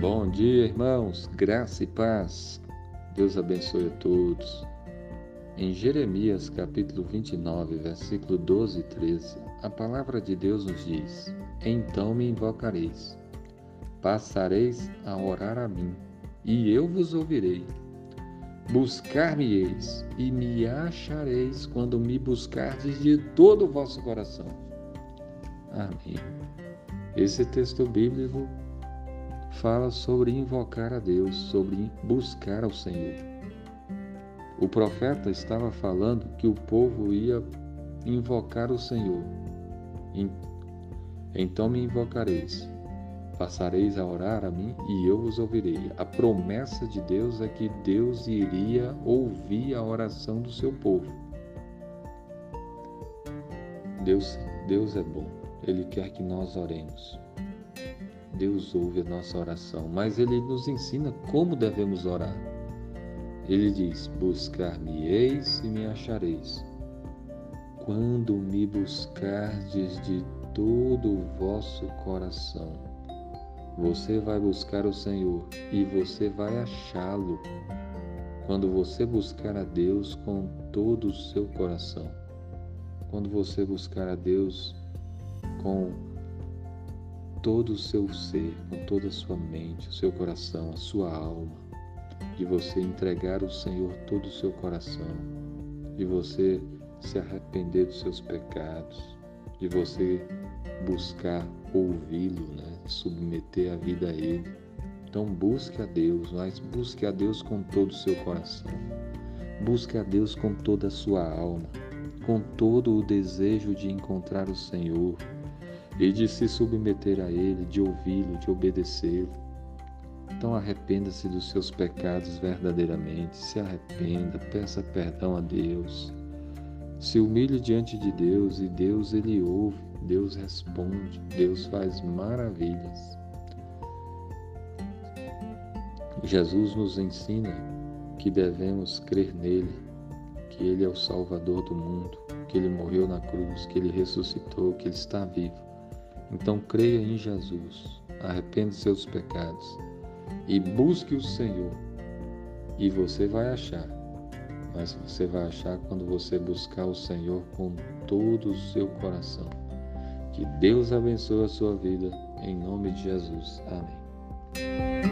Bom dia, irmãos, graça e paz. Deus abençoe a todos. Em Jeremias capítulo 29, versículo 12 e 13, a palavra de Deus nos diz: Então me invocareis, passareis a orar a mim, e eu vos ouvirei. Buscar-me-eis e me achareis quando me buscardes de todo o vosso coração. Amém. Esse texto bíblico fala sobre invocar a Deus, sobre buscar ao Senhor. O profeta estava falando que o povo ia invocar o Senhor. Então me invocareis, passareis a orar a mim e eu vos ouvirei. A promessa de Deus é que Deus iria ouvir a oração do seu povo. Deus, Deus é bom. Ele quer que nós oremos. Deus ouve a nossa oração, mas Ele nos ensina como devemos orar. Ele diz: Buscar-me-eis e me achareis. Quando me buscardes de todo o vosso coração, você vai buscar o Senhor e você vai achá-lo. Quando você buscar a Deus com todo o seu coração, quando você buscar a Deus com todo o seu ser, com toda a sua mente, o seu coração, a sua alma, de você entregar ao Senhor todo o seu coração, de você se arrepender dos seus pecados, de você buscar ouvi-lo, né? submeter a vida a Ele. Então busque a Deus, mas busque a Deus com todo o seu coração. Busque a Deus com toda a sua alma, com todo o desejo de encontrar o Senhor, e de se submeter a Ele, de ouvi-lo, de obedecê-lo. Então arrependa-se dos seus pecados verdadeiramente, se arrependa, peça perdão a Deus. Se humilhe diante de Deus e Deus ele ouve, Deus responde, Deus faz maravilhas. Jesus nos ensina que devemos crer nele, que ele é o Salvador do mundo, que ele morreu na cruz, que ele ressuscitou, que ele está vivo então creia em Jesus, arrependa seus pecados e busque o Senhor. E você vai achar. Mas você vai achar quando você buscar o Senhor com todo o seu coração. Que Deus abençoe a sua vida, em nome de Jesus. Amém.